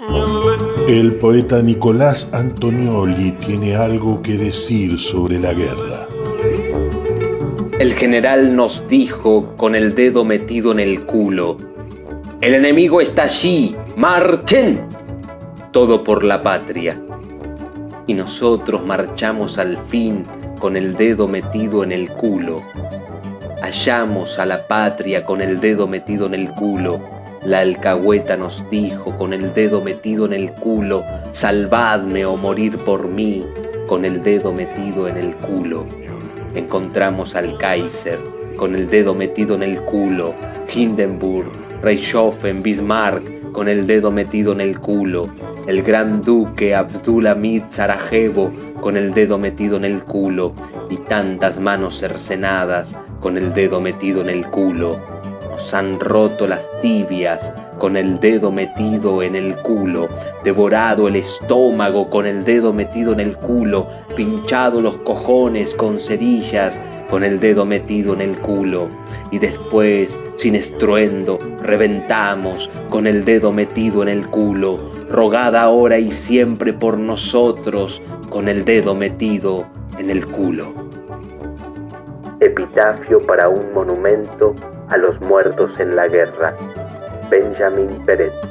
El poeta Nicolás Antonioli tiene algo que decir sobre la guerra. El general nos dijo con el dedo metido en el culo, el enemigo está allí, marchen. Todo por la patria. Y nosotros marchamos al fin con el dedo metido en el culo. Hallamos a la patria con el dedo metido en el culo la alcahueta nos dijo con el dedo metido en el culo, salvadme o morir por mí, con el dedo metido en el culo. Encontramos al Kaiser con el dedo metido en el culo, Hindenburg, Reichshofen, Bismarck con el dedo metido en el culo, el gran duque Abdulhamid Sarajevo con el dedo metido en el culo y tantas manos cercenadas con el dedo metido en el culo han roto las tibias con el dedo metido en el culo, devorado el estómago con el dedo metido en el culo, pinchado los cojones con cerillas con el dedo metido en el culo. Y después, sin estruendo, reventamos con el dedo metido en el culo, rogada ahora y siempre por nosotros con el dedo metido en el culo. Epitafio para un monumento a los muertos en la guerra. Benjamin Pérez.